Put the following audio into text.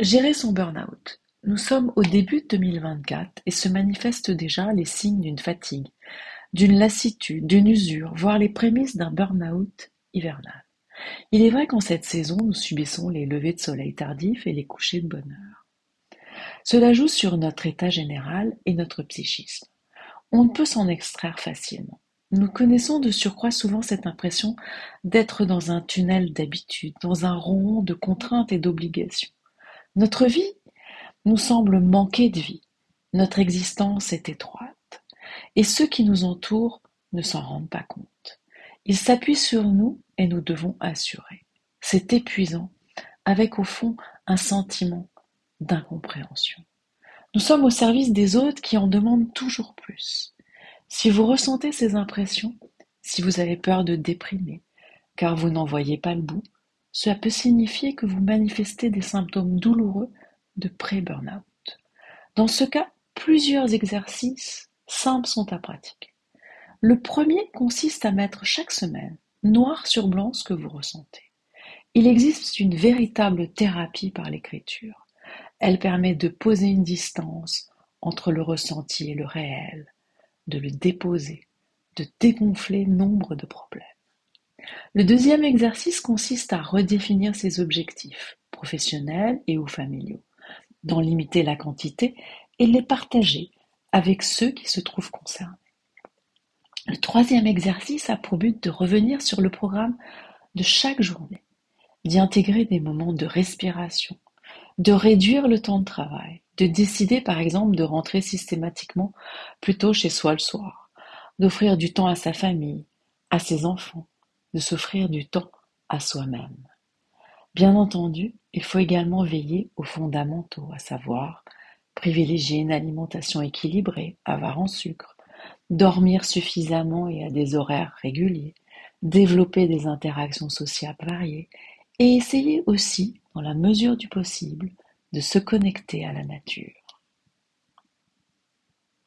Gérer son burn-out. Nous sommes au début de 2024 et se manifestent déjà les signes d'une fatigue, d'une lassitude, d'une usure, voire les prémices d'un burn-out hivernal. Il est vrai qu'en cette saison, nous subissons les levées de soleil tardifs et les couchers de bonne heure. Cela joue sur notre état général et notre psychisme. On ne peut s'en extraire facilement. Nous connaissons de surcroît souvent cette impression d'être dans un tunnel d'habitude, dans un rond de contraintes et d'obligations. Notre vie nous semble manquer de vie, notre existence est étroite, et ceux qui nous entourent ne s'en rendent pas compte. Ils s'appuient sur nous et nous devons assurer. C'est épuisant, avec au fond un sentiment d'incompréhension. Nous sommes au service des autres qui en demandent toujours plus. Si vous ressentez ces impressions, si vous avez peur de déprimer, car vous n'en voyez pas le bout, cela peut signifier que vous manifestez des symptômes douloureux de pré-burnout. Dans ce cas, plusieurs exercices simples sont à pratiquer. Le premier consiste à mettre chaque semaine noir sur blanc ce que vous ressentez. Il existe une véritable thérapie par l'écriture. Elle permet de poser une distance entre le ressenti et le réel, de le déposer, de dégonfler nombre de problèmes. Le deuxième exercice consiste à redéfinir ses objectifs, professionnels et ou familiaux, d'en limiter la quantité et les partager avec ceux qui se trouvent concernés. Le troisième exercice a pour but de revenir sur le programme de chaque journée, d'y intégrer des moments de respiration, de réduire le temps de travail, de décider par exemple de rentrer systématiquement plutôt chez soi le soir, d'offrir du temps à sa famille, à ses enfants, de s'offrir du temps à soi-même. Bien entendu, il faut également veiller aux fondamentaux, à savoir privilégier une alimentation équilibrée, avare en sucre, dormir suffisamment et à des horaires réguliers, développer des interactions sociales variées et essayer aussi, dans la mesure du possible, de se connecter à la nature.